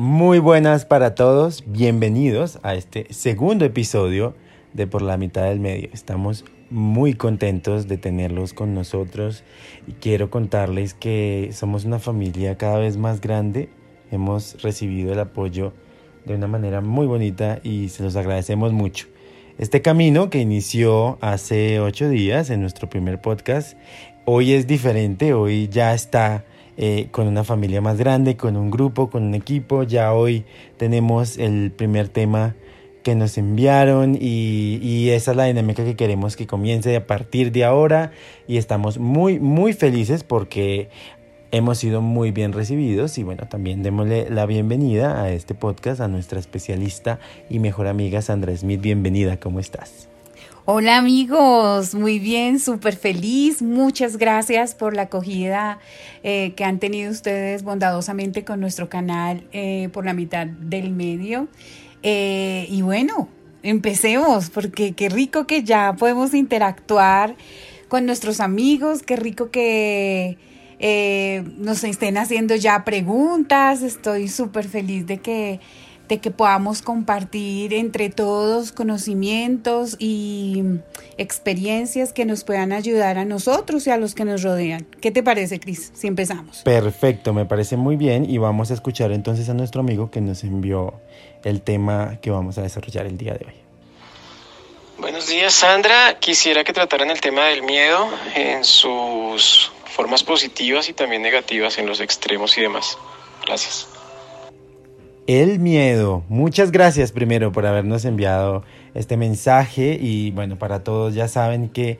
Muy buenas para todos, bienvenidos a este segundo episodio de Por la mitad del medio. Estamos muy contentos de tenerlos con nosotros y quiero contarles que somos una familia cada vez más grande. Hemos recibido el apoyo de una manera muy bonita y se los agradecemos mucho. Este camino que inició hace ocho días en nuestro primer podcast, hoy es diferente, hoy ya está eh, con una familia más grande, con un grupo, con un equipo. Ya hoy tenemos el primer tema que nos enviaron y, y, esa es la dinámica que queremos que comience a partir de ahora y estamos muy muy felices porque hemos sido muy bien recibidos y bueno también démosle la bienvenida a este podcast a nuestra especialista y mejor amiga Sandra Smith bienvenida ¿cómo estás? Hola amigos, muy bien, súper feliz. Muchas gracias por la acogida eh, que han tenido ustedes bondadosamente con nuestro canal eh, por la mitad del medio. Eh, y bueno, empecemos, porque qué rico que ya podemos interactuar con nuestros amigos, qué rico que nos estén haciendo ya preguntas. Estoy súper feliz de que de que podamos compartir entre todos conocimientos y experiencias que nos puedan ayudar a nosotros y a los que nos rodean. ¿Qué te parece, Cris? Si empezamos. Perfecto, me parece muy bien y vamos a escuchar entonces a nuestro amigo que nos envió el tema que vamos a desarrollar el día de hoy. Buenos días, Sandra. Quisiera que trataran el tema del miedo en sus formas positivas y también negativas en los extremos y demás. Gracias. El miedo. Muchas gracias primero por habernos enviado este mensaje y bueno, para todos ya saben que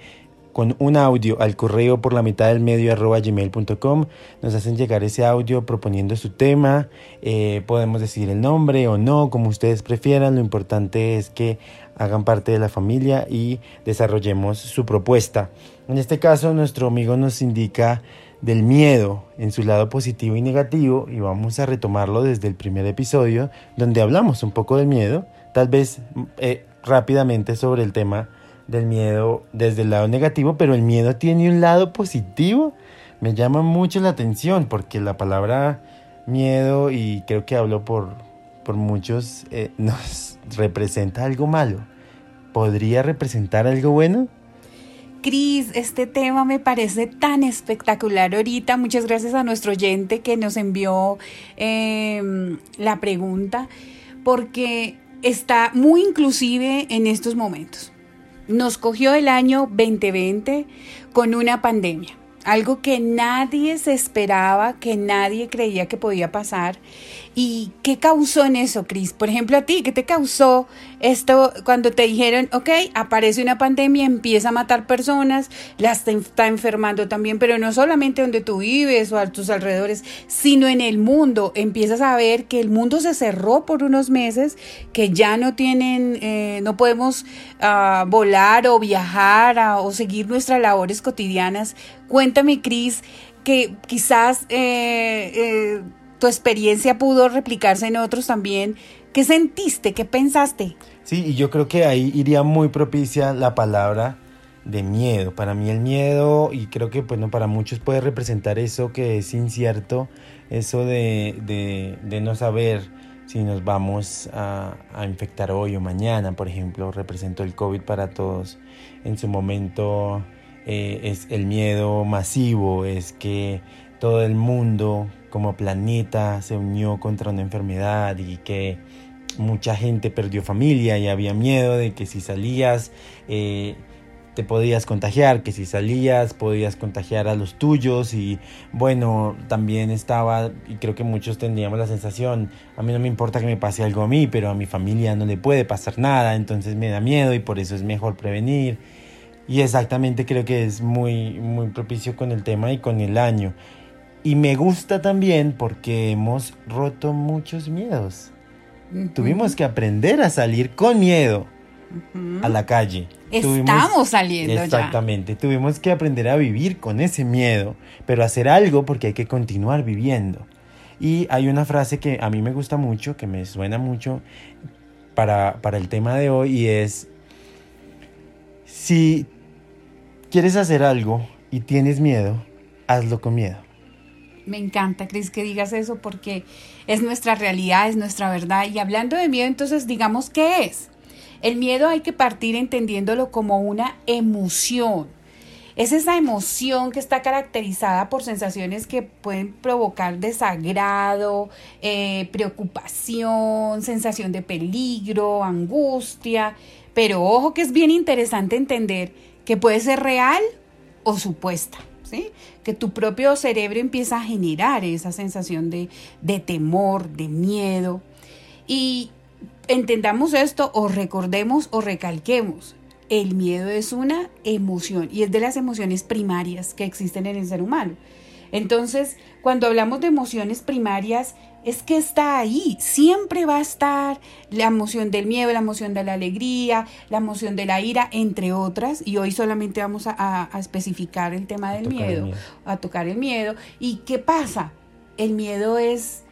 con un audio al correo por la mitad del medio arroba gmail.com nos hacen llegar ese audio proponiendo su tema, eh, podemos decir el nombre o no, como ustedes prefieran, lo importante es que hagan parte de la familia y desarrollemos su propuesta. En este caso nuestro amigo nos indica del miedo en su lado positivo y negativo y vamos a retomarlo desde el primer episodio donde hablamos un poco del miedo, tal vez eh, rápidamente sobre el tema del miedo desde el lado negativo, pero el miedo tiene un lado positivo. Me llama mucho la atención porque la palabra miedo, y creo que hablo por, por muchos, eh, nos representa algo malo. ¿Podría representar algo bueno? Cris, este tema me parece tan espectacular ahorita. Muchas gracias a nuestro oyente que nos envió em, la pregunta, porque está muy inclusive en estos momentos. Nos cogió el año 2020 con una pandemia, algo que nadie se esperaba, que nadie creía que podía pasar ¿Y qué causó en eso, Cris? Por ejemplo, a ti, ¿qué te causó esto cuando te dijeron, ok, aparece una pandemia, empieza a matar personas, las está enfermando también, pero no solamente donde tú vives o a tus alrededores, sino en el mundo. Empiezas a ver que el mundo se cerró por unos meses, que ya no tienen, eh, no podemos uh, volar o viajar o seguir nuestras labores cotidianas. Cuéntame, Cris, que quizás... Eh, eh, tu experiencia pudo replicarse en otros también. ¿Qué sentiste? ¿Qué pensaste? Sí, y yo creo que ahí iría muy propicia la palabra de miedo. Para mí el miedo, y creo que bueno, para muchos puede representar eso que es incierto, eso de, de, no saber si nos vamos a, a, infectar hoy o mañana, por ejemplo, representó el COVID para todos. En su momento eh, es el miedo masivo, es que todo el mundo como planeta se unió contra una enfermedad y que mucha gente perdió familia y había miedo de que si salías eh, te podías contagiar, que si salías podías contagiar a los tuyos y bueno, también estaba y creo que muchos tendríamos la sensación, a mí no me importa que me pase algo a mí, pero a mi familia no le puede pasar nada, entonces me da miedo y por eso es mejor prevenir. Y exactamente creo que es muy muy propicio con el tema y con el año. Y me gusta también porque hemos roto muchos miedos. Tuvimos que aprender a salir con miedo a la calle. Estamos saliendo Exactamente. Tuvimos que aprender a vivir con ese miedo, pero hacer algo porque hay que continuar viviendo. Y hay una frase que a mí me gusta mucho, que me suena mucho para, para el tema de hoy, y es, si quieres hacer algo y tienes miedo, hazlo con miedo. Me encanta, Cris, que digas eso porque es nuestra realidad, es nuestra verdad. Y hablando de miedo, entonces digamos, ¿qué es? El miedo hay que partir entendiéndolo como una emoción. Es esa emoción que está caracterizada por sensaciones que pueden provocar desagrado, eh, preocupación, sensación de peligro, angustia. Pero ojo que es bien interesante entender que puede ser real o supuesta. Que tu propio cerebro empieza a generar esa sensación de, de temor, de miedo. Y entendamos esto o recordemos o recalquemos. El miedo es una emoción y es de las emociones primarias que existen en el ser humano. Entonces, cuando hablamos de emociones primarias, es que está ahí, siempre va a estar la emoción del miedo, la emoción de la alegría, la emoción de la ira, entre otras, y hoy solamente vamos a, especificar el tema del miedo, a tocar el miedo. ¿Y qué pasa? El miedo es,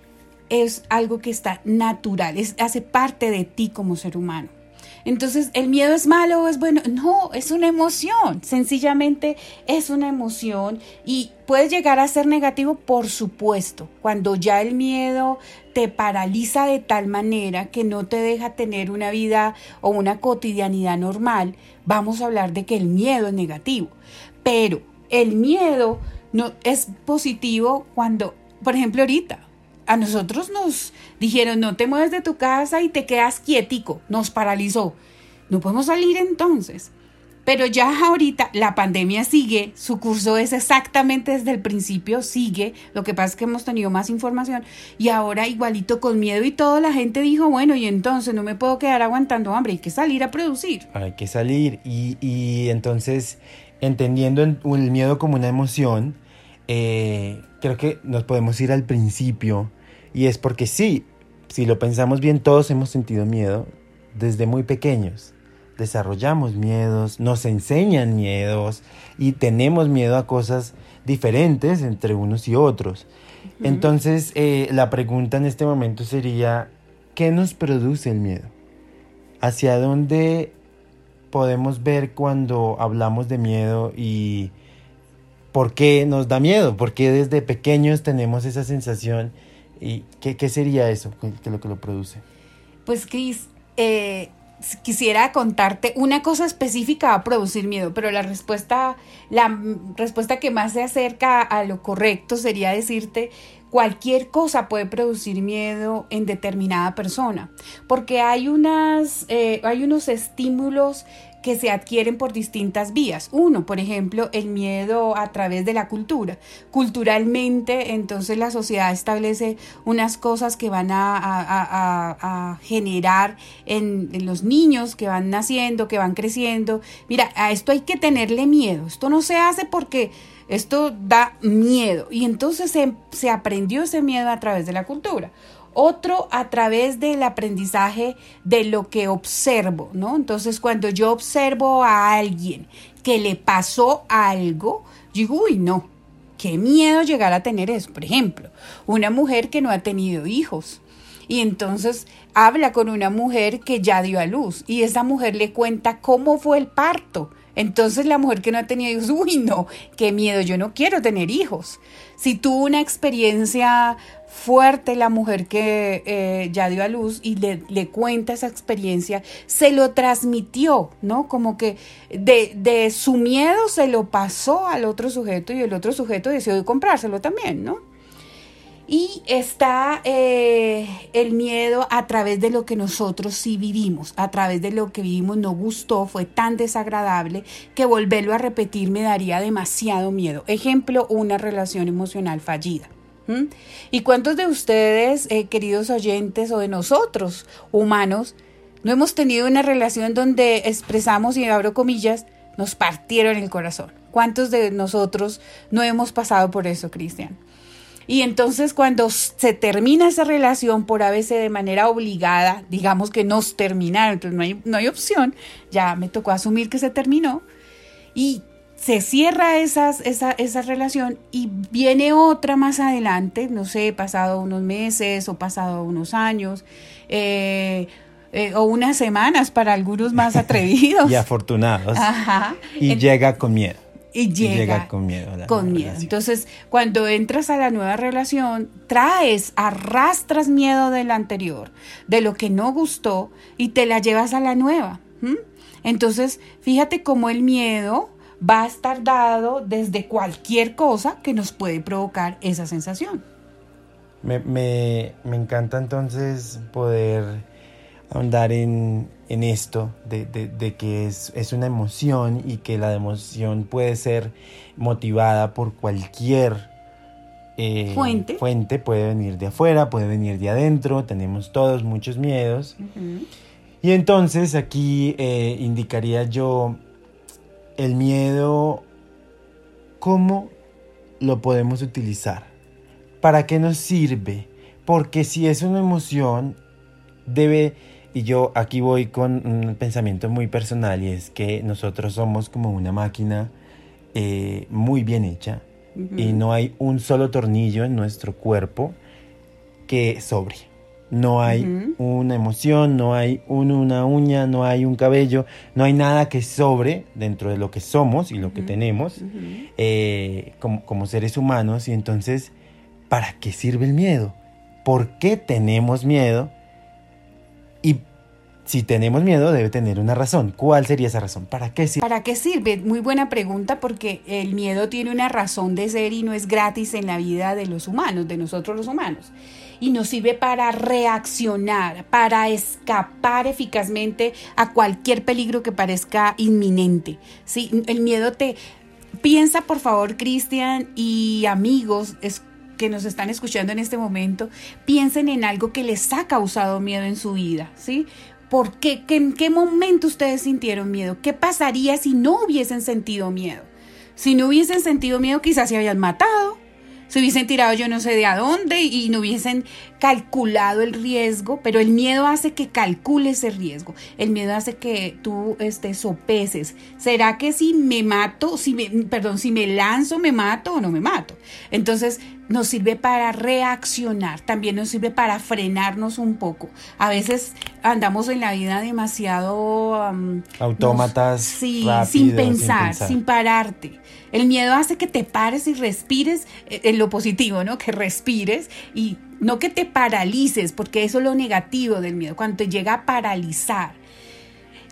es algo que está natural, es, hace parte de ti como ser humano. Entonces, ¿el miedo es malo o es bueno? No, es una emoción, sencillamente es una emoción y puede llegar a ser negativo, por supuesto, cuando ya el miedo te paraliza de tal manera que no te deja tener una vida o una cotidianidad normal, vamos a hablar de que el miedo es negativo. Pero el miedo no es positivo cuando, por ejemplo, ahorita, a nosotros nos dijeron, no te mueves de tu casa y te quedas quietico, nos paralizó. No podemos salir entonces. Pero ya ahorita la pandemia sigue, su curso es exactamente desde el principio, sigue, lo que pasa es que hemos tenido más información y ahora igualito con miedo y todo la gente dijo, bueno, y entonces no me puedo quedar aguantando hambre, hay que salir a producir. Hay que salir y, y entonces entendiendo el miedo como una emoción, eh, creo que nos podemos ir al principio y es porque sí, si lo pensamos bien, todos hemos sentido miedo desde muy pequeños. Desarrollamos miedos, nos enseñan miedos y tenemos miedo a cosas diferentes entre unos y otros. Entonces, eh, la pregunta en este momento sería, ¿qué nos produce el miedo? ¿Hacia dónde podemos ver cuando hablamos de miedo y por qué nos da miedo? ¿Por qué desde pequeños tenemos esa sensación ¿Y qué, sería eso? ¿Qué, es lo que lo produce? Pues Cris, eh, quisiera contarte una cosa específica a producir miedo, pero la respuesta, la respuesta que más se acerca a lo correcto sería decirte cualquier cosa puede producir miedo en determinada persona, porque hay unas, eh, hay unos estímulos que se adquieren por distintas vías. Uno, por ejemplo, el miedo a través de la cultura. Culturalmente, entonces la sociedad establece unas cosas que van a, generar en, en, los niños que van naciendo, que van creciendo. Mira, a esto hay que tenerle miedo. Esto no se hace porque esto da miedo. Y entonces se, se aprendió ese miedo a través de la cultura otro a través del aprendizaje de lo que observo, ¿no? Entonces, cuando yo observo a alguien que le pasó algo, digo, uy, no, qué miedo llegar a tener eso. Por ejemplo, una mujer que no ha tenido hijos. Y entonces habla con una mujer que ya dio a luz y esa mujer le cuenta cómo fue el parto. Entonces la mujer que no ha tenido hijos, uy, no, qué miedo, yo no quiero tener hijos. Si tuvo una experiencia fuerte la mujer que eh, ya dio a luz y le, le, cuenta esa experiencia, se lo transmitió, ¿no? Como que de, de, su miedo se lo pasó al otro sujeto y el otro sujeto decidió comprárselo también, ¿no? Y está eh, el miedo a través de lo que nosotros sí vivimos, a través de lo que vivimos no gustó, fue tan desagradable que volverlo a repetir me daría demasiado miedo. Ejemplo, una relación emocional fallida. ¿Y cuántos de ustedes, eh, queridos oyentes, o de nosotros, humanos, no hemos tenido una relación donde expresamos, y abro comillas, nos partieron el corazón? ¿Cuántos de nosotros no hemos pasado por eso, Cristian? Y entonces cuando se termina esa relación por a veces de manera obligada, digamos que nos terminaron, entonces no hay, no hay opción, ya me tocó asumir que se terminó. Y se cierra esas, esa, esa relación y viene otra más adelante, no sé, pasado unos meses o pasado unos años, eh, eh, o unas semanas para algunos más atrevidos. y afortunados. Ajá. Y llega con miedo. Y llega, con miedo. con miedo. Entonces, cuando entras a la nueva relación, traes, arrastras miedo del anterior, de lo que no gustó, y te la llevas a la nueva. Entonces, fíjate cómo el miedo va a estar dado desde cualquier cosa que nos puede provocar esa sensación. Me, me, me encanta entonces poder ahondar en, en esto, de, de, de que es, es, una emoción y que la emoción puede ser motivada por cualquier eh, fuente. fuente, puede venir de afuera, puede venir de adentro, tenemos todos muchos miedos. Y entonces aquí eh, indicaría yo el miedo, ¿cómo lo podemos utilizar? ¿Para qué nos sirve? Porque si es una emoción, debe y yo aquí voy con un pensamiento muy personal y es que nosotros somos como una máquina eh, muy bien hecha y no hay un solo tornillo en nuestro cuerpo que sobre. No hay una emoción, no hay una uña, no hay un cabello, no hay nada que sobre dentro de lo que somos y lo que tenemos eh, como, como seres humanos. Y entonces, ¿para qué sirve el miedo? ¿Por qué tenemos miedo? Si tenemos miedo, debe tener una razón. ¿Cuál sería esa razón? ¿Para qué sirve? ¿Para qué sirve? Muy buena pregunta porque el miedo tiene una razón de ser y no es gratis en la vida de los humanos, de nosotros los humanos. Y nos sirve para reaccionar, para escapar eficazmente a cualquier peligro que parezca inminente. ¿sí? El miedo te... Piensa, por favor, Cristian y amigos, es que nos están escuchando en este momento, piensen en algo que les ha causado miedo en su vida, ¿sí? ¿Por qué? ¿En qué momento ustedes sintieron miedo? ¿Qué pasaría si no hubiesen sentido miedo? Si no hubiesen sentido miedo, quizás se habían matado, se hubiesen tirado yo no sé de a dónde y no hubiesen calculado el riesgo, pero el miedo hace que calcules el riesgo, el miedo hace que tú este, sopeses. ¿Será que si me mato, si me, perdón, si me lanzo, me mato o no me mato? Entonces, nos sirve para reaccionar, también nos sirve para frenarnos un poco. A veces andamos en la vida demasiado... Autómatas. sí, sin, pensar, sin pararte. El miedo hace que te pares y respires eh, en lo positivo, ¿no? Que respires y no que te paralices, porque eso es lo negativo del miedo, cuando te llega a paralizar.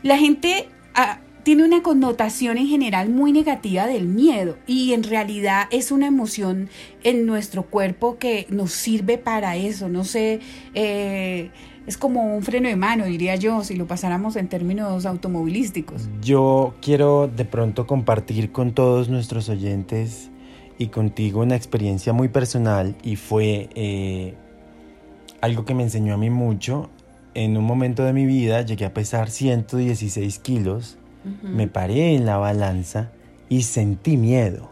La gente ah, tiene una connotación en general muy negativa del miedo y en realidad es una emoción en nuestro cuerpo que nos sirve para eso, no sé. Eh, es como un freno de mano, diría yo, si lo pasáramos en términos automovilísticos. Yo quiero de pronto compartir con todos nuestros oyentes y contigo una experiencia muy personal y fue eh, algo que me enseñó a mí mucho. En un momento de mi vida llegué a pesar 116 kilos, me paré en la balanza y sentí miedo.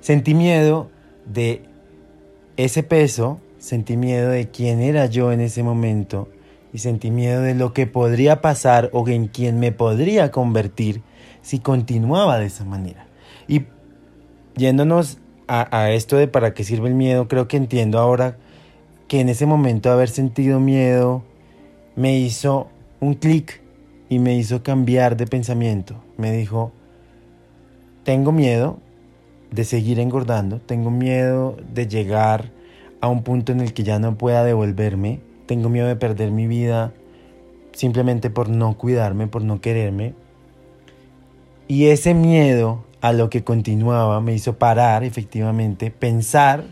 Sentí miedo de ese peso, sentí miedo de quién era yo en ese momento y sentí miedo de lo que podría pasar o en quién me podría convertir si continuaba de esa manera. Y yéndonos a, esto de para qué sirve el miedo, creo que entiendo ahora que en ese momento haber sentido miedo me hizo un clic y me hizo cambiar de pensamiento. Me dijo, tengo miedo de seguir engordando, tengo miedo de llegar a un punto en el que ya no pueda devolverme, tengo miedo de perder mi vida simplemente por no cuidarme, por no quererme. Y ese miedo a lo que continuaba me hizo parar efectivamente, pensar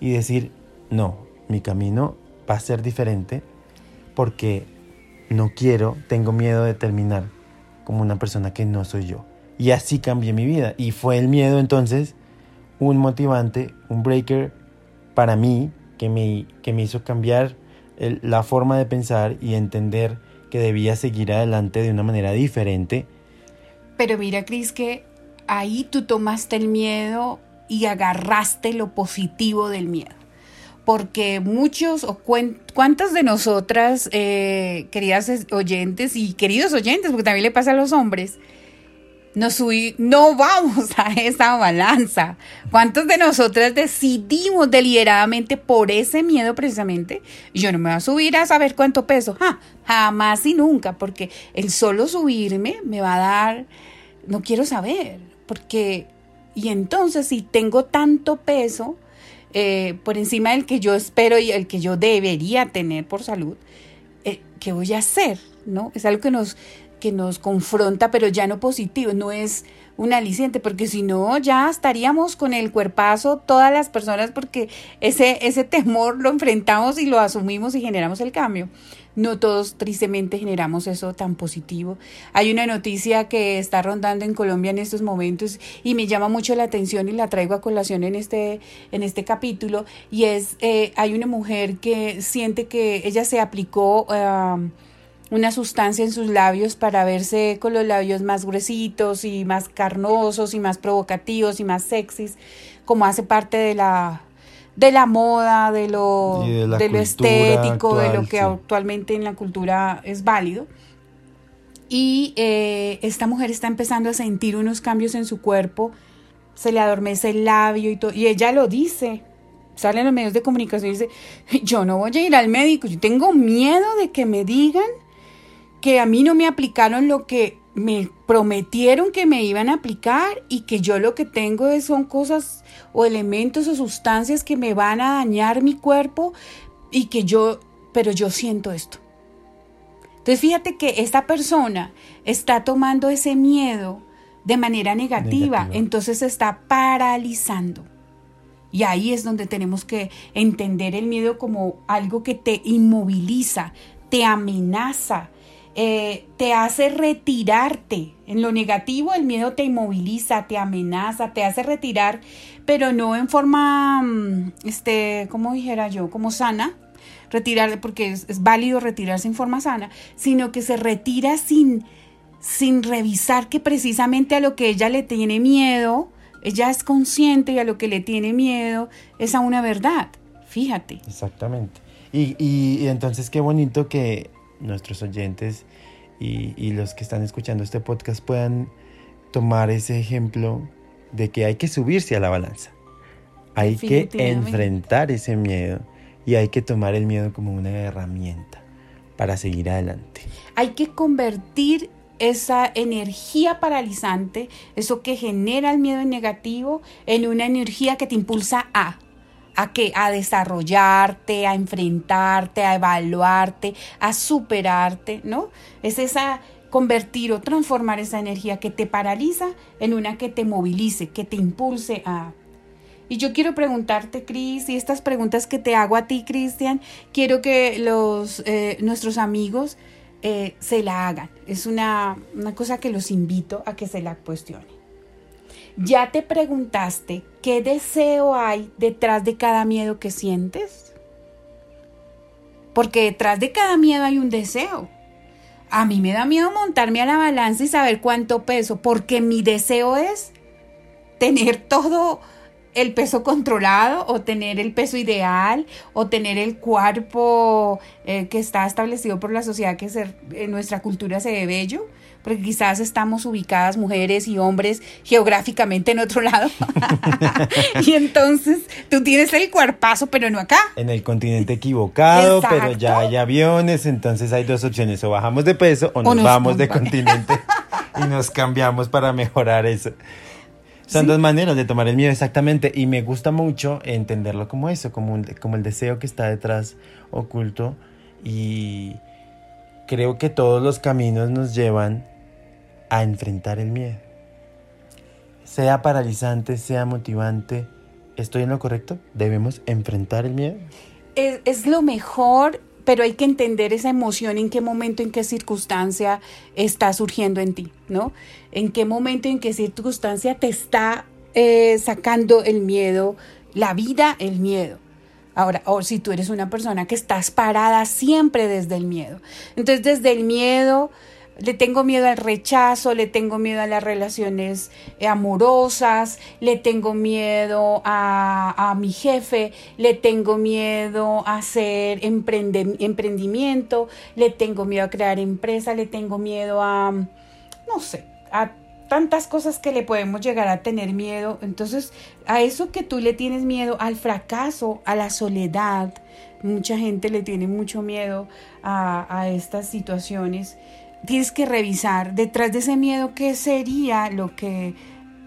y decir, no, mi camino va a ser diferente porque no quiero, tengo miedo de terminar como una persona que no soy yo. Y así cambié mi vida. Y fue el miedo entonces un motivante, un breaker para mí que me, que me hizo cambiar la forma de pensar y entender que debía seguir adelante de una manera diferente. Pero mira, Cris, que ahí tú tomaste el miedo y agarraste lo positivo del miedo. Porque muchos o cuántas de nosotras, eh, queridas oyentes y queridos oyentes, porque también le pasa a los hombres, no, subí, no vamos a esa balanza. ¿Cuántos de nosotras decidimos deliberadamente por ese miedo precisamente? Yo no me voy a subir a saber cuánto peso. jamás y nunca, porque el solo subirme me va a dar, no quiero saber porque Y entonces si tengo tanto peso eh, por encima del que yo espero y el que yo debería tener por salud, eh, ¿qué voy a hacer? ¿No? Es algo que nos, que nos confronta, pero ya no positivo, no es un aliciente, porque si no, ya estaríamos con el cuerpazo todas las personas, porque ese, ese temor lo enfrentamos y lo asumimos y generamos el cambio. No todos tristemente generamos eso tan positivo. Hay una noticia que está rondando en Colombia en estos momentos y me llama mucho la atención y la traigo a colación en este, en este capítulo y es, eh, hay una mujer que siente que ella se aplicó... Uh, una sustancia en sus labios para verse con los labios más gruesitos y más carnosos y más provocativos y más sexys, como hace parte de la de la moda, de lo, de, lo estético, de lo que actualmente en la cultura es válido. Y eh, esta mujer está empezando a sentir unos cambios en su cuerpo, se le adormece el labio y todo, y ella lo dice, sale en los medios de comunicación y dice, yo no voy a ir al médico, yo tengo miedo de que me digan que a mí no me aplicaron lo que me prometieron que me iban a aplicar y que yo lo que tengo son cosas o elementos o sustancias que me van a dañar mi cuerpo y que yo, pero yo siento esto. Entonces fíjate que esta persona está tomando ese miedo de manera negativa, negativa. entonces está paralizando. Y ahí es donde tenemos que entender el miedo como algo que te inmoviliza, te amenaza, eh, te hace retirarte. En lo negativo, el miedo te inmoviliza, te amenaza, te hace retirar, pero no en forma, mm, este, como dijera yo, como sana, retirar, porque es, válido retirarse en forma sana, sino que se retira sin, sin revisar que precisamente a lo que ella le tiene miedo, ella es consciente y a lo que le tiene miedo es a una verdad. Fíjate. Exactamente. Y, y entonces qué bonito que nuestros oyentes y, los que están escuchando este podcast puedan tomar ese ejemplo de que hay que subirse a la balanza. Hay que enfrentar ese miedo y hay que tomar el miedo como una herramienta para seguir adelante. Hay que convertir esa energía paralizante, eso que genera el miedo negativo, en una energía que te impulsa a ¿A qué? A desarrollarte, a enfrentarte, a evaluarte, a superarte, ¿no? Es esa convertir o transformar esa energía que te paraliza en una que te movilice, que te impulse a... Y yo quiero preguntarte, Cris, y estas preguntas que te hago a ti, Cristian, quiero que los, eh, nuestros amigos eh, se la hagan. Es una, una cosa que los invito a que se la cuestionen. ¿Ya te preguntaste qué deseo hay detrás de cada miedo que sientes? Porque detrás de cada miedo hay un deseo. A mí me da miedo montarme a la balanza y saber cuánto peso, porque mi deseo es tener todo el peso controlado o tener el peso ideal o tener el cuerpo eh, que está establecido por la sociedad que en nuestra cultura se ve bello porque quizás estamos ubicadas mujeres y hombres geográficamente en otro lado. y entonces tú tienes el cuerpazo, pero no acá. En el continente equivocado, pero ya hay aviones, entonces hay dos opciones, o bajamos de peso o nos, vamos de continente y nos cambiamos para mejorar eso. Son dos maneras de tomar el miedo, exactamente, y me gusta mucho entenderlo como eso, como, como el deseo que está detrás oculto y creo que todos los caminos nos llevan a enfrentar el miedo. Sea paralizante, sea motivante, ¿estoy en lo correcto? ¿Debemos enfrentar el miedo? Es, lo mejor, pero hay que entender esa emoción, en qué momento, en qué circunstancia está surgiendo en ti, ¿no? En qué momento, en qué circunstancia te está eh, sacando el miedo, la vida, el miedo. Ahora, o si tú eres una persona que estás parada siempre desde el miedo. Entonces, desde el miedo le tengo miedo al rechazo, le tengo miedo a las relaciones eh, amorosas, le tengo miedo a, a mi jefe, le tengo miedo a hacer emprendimiento, le tengo miedo a crear empresa, le tengo miedo a, no sé, a tantas cosas que le podemos llegar a tener miedo. Entonces, a eso que tú le tienes miedo, al fracaso, a la soledad, mucha gente le tiene mucho miedo a, a estas situaciones tienes que revisar detrás de ese miedo qué sería lo que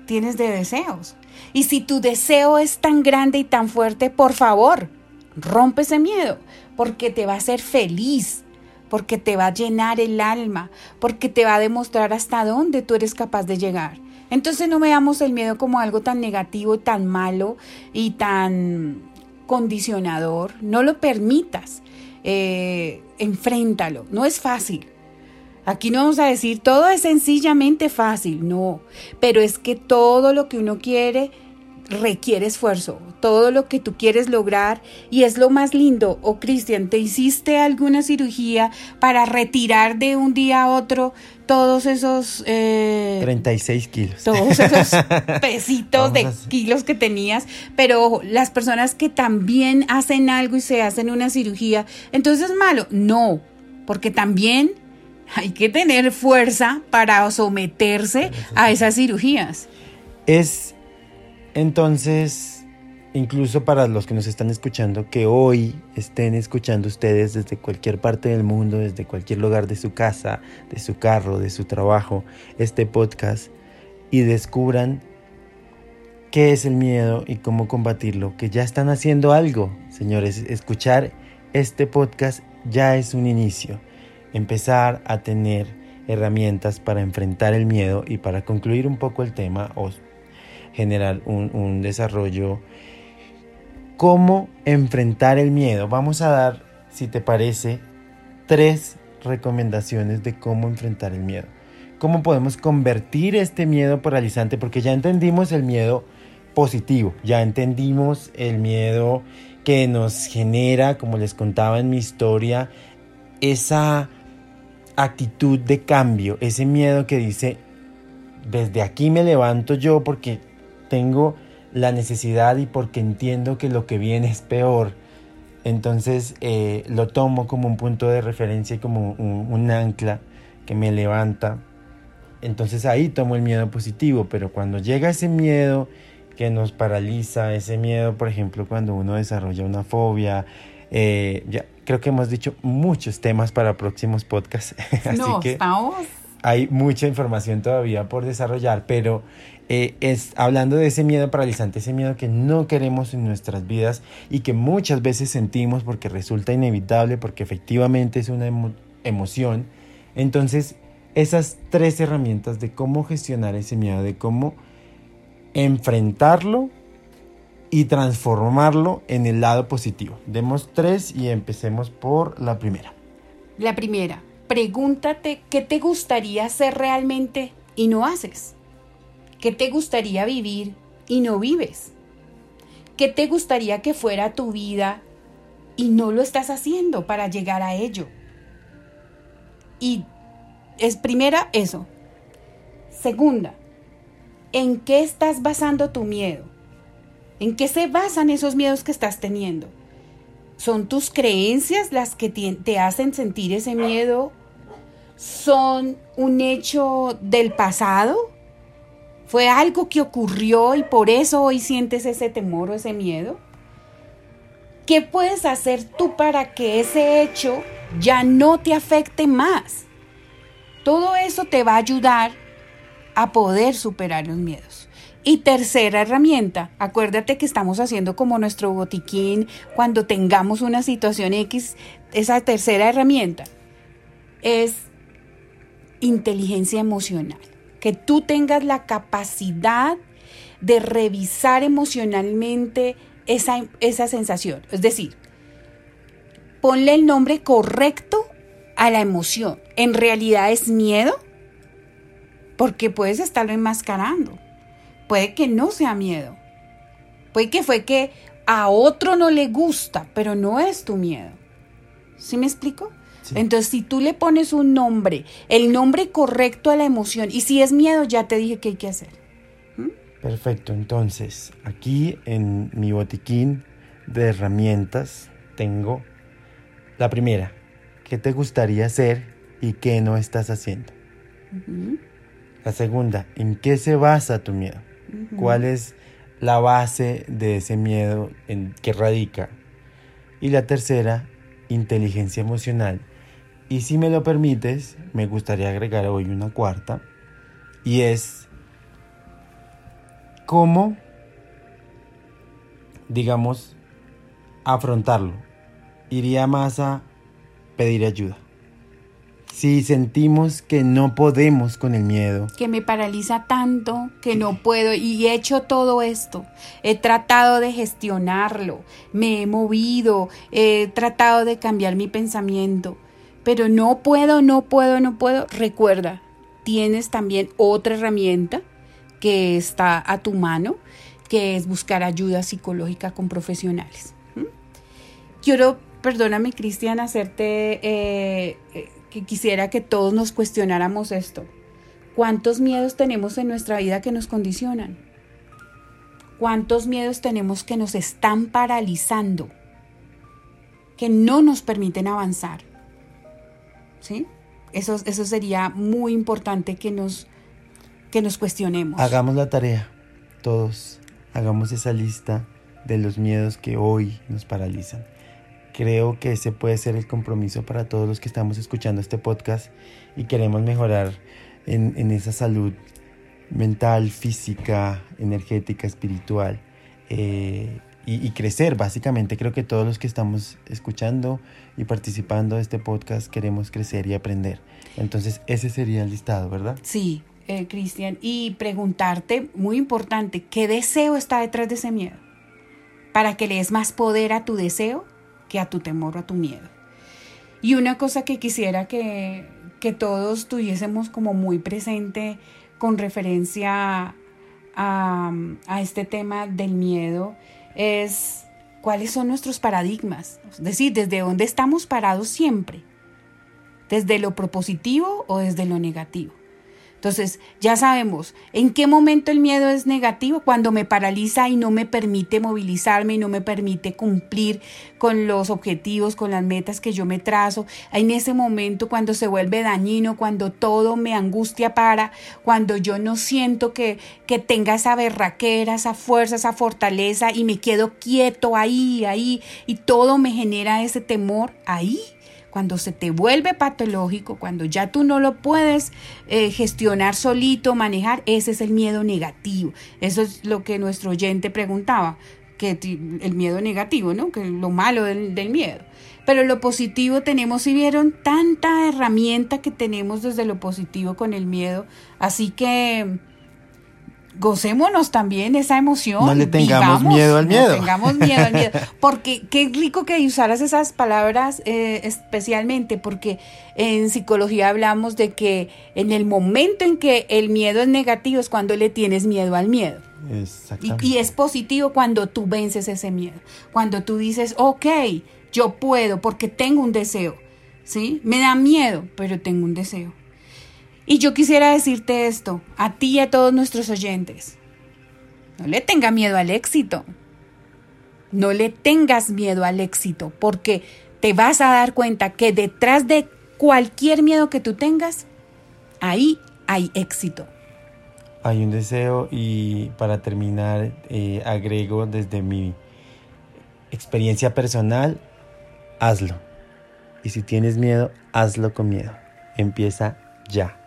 tienes de deseos. Y si tu deseo es tan grande y tan fuerte, por favor, rompe ese miedo, porque te va a hacer feliz, porque te va a llenar el alma, porque te va a demostrar hasta dónde tú eres capaz de llegar. Entonces no veamos el miedo como algo tan negativo, tan malo y tan condicionador. No lo permitas. Eh, enfréntalo. No es fácil. Aquí no vamos a decir todo es sencillamente fácil, no, pero es que todo lo que uno quiere requiere esfuerzo, todo lo que tú quieres lograr y es lo más lindo. O oh, Cristian, ¿te hiciste alguna cirugía para retirar de un día a otro todos esos... Eh, 36 kilos. Todos esos pesitos de kilos que tenías. Pero las personas que también hacen algo y se hacen una cirugía, entonces es malo. No, porque también hay que tener fuerza para someterse a esas cirugías. Es entonces, incluso para los que nos están escuchando, que hoy estén escuchando ustedes desde cualquier parte del mundo, desde cualquier lugar de su casa, de su carro, de su trabajo, este podcast, y descubran qué es el miedo y cómo combatirlo, que ya están haciendo algo, señores. Escuchar este podcast ya es un inicio empezar a tener herramientas para enfrentar el miedo y para concluir un poco el tema o generar un, desarrollo. ¿Cómo enfrentar el miedo? Vamos a dar, si te parece, tres recomendaciones de cómo enfrentar el miedo. ¿Cómo podemos convertir este miedo paralizante? Porque ya entendimos el miedo positivo, ya entendimos el miedo que nos genera, como les contaba en mi historia, esa actitud de cambio, ese miedo que dice, desde aquí me levanto yo porque tengo la necesidad y porque entiendo que lo que viene es peor. Entonces eh, lo tomo como un punto de referencia y como un, ancla que me levanta. Entonces ahí tomo el miedo positivo, pero cuando llega ese miedo que nos paraliza, ese miedo, por ejemplo, cuando uno desarrolla una fobia, eh, ya, creo que hemos dicho muchos temas para próximos podcasts. Así que estamos. Hay mucha información todavía por desarrollar, pero eh, es hablando de ese miedo paralizante, ese miedo que no queremos en nuestras vidas y que muchas veces sentimos porque resulta inevitable, porque efectivamente es una emoción. Entonces, esas tres herramientas de cómo gestionar ese miedo, de cómo enfrentarlo y transformarlo en el lado positivo. Demos tres y empecemos por la primera. La primera, pregúntate qué te gustaría hacer realmente y no haces. ¿Qué te gustaría vivir y no vives? ¿Qué te gustaría que fuera tu vida y no lo estás haciendo para llegar a ello? Y es primera eso. Segunda, ¿en qué estás basando tu miedo? ¿En qué se basan esos miedos que estás teniendo? ¿Son tus creencias las que te hacen sentir ese miedo? ¿Son un hecho del pasado? ¿Fue algo que ocurrió y por eso hoy sientes ese temor o ese miedo? ¿Qué puedes hacer tú para que ese hecho ya no te afecte más? Todo eso te va a ayudar a poder superar los miedos. Y tercera herramienta, acuérdate que estamos haciendo como nuestro botiquín cuando tengamos una situación X, esa tercera herramienta es inteligencia emocional, que tú tengas la capacidad de revisar emocionalmente esa, esa sensación, es decir, ponle el nombre correcto a la emoción. ¿En realidad es miedo? Porque puedes estarlo enmascarando Puede que no sea miedo. Puede que fue que a otro no le gusta, pero no es tu miedo. ¿Sí me explico? Entonces, si tú le pones un nombre, el nombre correcto a la emoción, y si es miedo, ya te dije qué hay que hacer. ¿Mm? Perfecto, entonces, aquí en mi botiquín de herramientas tengo la primera, ¿qué te gustaría hacer y qué no estás haciendo? La segunda, ¿en qué se basa tu miedo? Cuál es la base de ese miedo en que radica. Y la tercera, inteligencia emocional. Y si me lo permites, me gustaría agregar hoy una cuarta, y es cómo, digamos, afrontarlo. Iría más a pedir ayuda. Si sentimos que no podemos con el miedo. Que me paraliza tanto que no puedo y he hecho todo esto. He tratado de gestionarlo, me he movido, he tratado de cambiar mi pensamiento, pero no puedo, no puedo, no puedo. Recuerda, tienes también otra herramienta que está a tu mano, que es buscar ayuda psicológica con profesionales. Quiero, perdóname Cristian, hacerte eh, eh, que quisiera que todos nos cuestionáramos esto. ¿Cuántos miedos tenemos en nuestra vida que nos condicionan? ¿Cuántos miedos tenemos que nos están paralizando? Que no nos permiten avanzar. ¿Sí? Eso, eso sería muy importante que nos, que nos cuestionemos. Hagamos la tarea, todos. Hagamos esa lista de los miedos que hoy nos paralizan. Creo que ese puede ser el compromiso para todos los que estamos escuchando este podcast y queremos mejorar en, esa salud mental, física, energética, espiritual eh, y, crecer. Básicamente creo que todos los que estamos escuchando y participando de este podcast queremos crecer y aprender. Entonces ese sería el listado, ¿verdad? Sí, eh, Cristian. Y preguntarte, muy importante, ¿qué deseo está detrás de ese miedo? Para que le des más poder a tu deseo que a tu temor o a tu miedo. Y una cosa que quisiera que, que todos tuviésemos como muy presente con referencia a, a este tema del miedo es cuáles son nuestros paradigmas, es decir, desde dónde estamos parados siempre, desde lo propositivo o desde lo negativo. Entonces, ya sabemos en qué momento el miedo es negativo, cuando me paraliza y no me permite movilizarme y no me permite cumplir con los objetivos, con las metas que yo me trazo. En ese momento cuando se vuelve dañino, cuando todo me angustia para, cuando yo no siento que, que tenga esa berraquera, esa fuerza, esa fortaleza y me quedo quieto ahí, ahí y todo me genera ese temor, ahí cuando se te vuelve patológico, cuando ya tú no lo puedes eh, gestionar solito, manejar, ese es el miedo negativo. Eso es lo que nuestro oyente preguntaba, que el miedo negativo, ¿no? Que lo malo del, del miedo. Pero lo positivo tenemos, si vieron, tanta herramienta que tenemos desde lo positivo con el miedo. Así que gocémonos también esa emoción. No le tengamos miedo al miedo. No tengamos miedo al miedo. Porque qué rico que usaras esas palabras eh, especialmente, porque en psicología hablamos de que en el momento en que el miedo es negativo es cuando le tienes miedo al miedo. Exactamente. Y, y es positivo cuando tú vences ese miedo. Cuando tú dices, ok, yo puedo porque tengo un deseo. ¿Sí? Me da miedo, pero tengo un deseo. Y yo quisiera decirte esto, a ti y a todos nuestros oyentes. No le tenga miedo al éxito. No le tengas miedo al éxito, porque te vas a dar cuenta que detrás de cualquier miedo que tú tengas, ahí hay éxito. Hay un deseo y para terminar eh, agrego desde mi experiencia personal, hazlo. Y si tienes miedo, hazlo con miedo. Empieza ya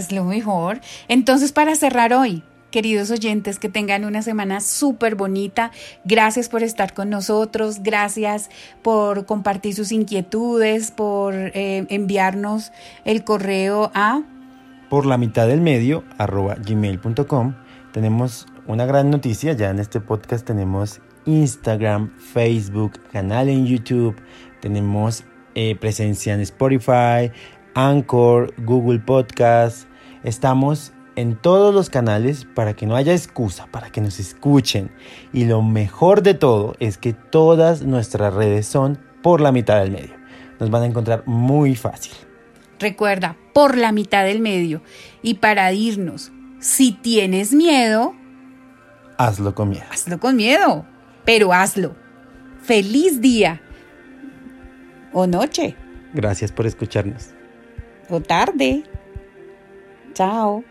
es lo mejor. Entonces, para cerrar hoy, queridos oyentes, que tengan una semana súper bonita. Gracias por estar con nosotros, gracias por compartir sus inquietudes, por eh, enviarnos el correo a... Por la mitad del medio, arroba gmail.com. Tenemos una gran noticia, ya en este podcast tenemos Instagram, Facebook, canal en YouTube, tenemos eh, presencia en Spotify, Anchor, Google Podcast. Estamos en todos los canales para que no haya excusa, para que nos escuchen. Y lo mejor de todo es que todas nuestras redes son por la mitad del medio. Nos van a encontrar muy fácil. Recuerda, por la mitad del medio. Y para irnos, si tienes miedo, hazlo con miedo. Hazlo con miedo, pero hazlo. Feliz día o noche. Gracias por escucharnos o tarde. Chao.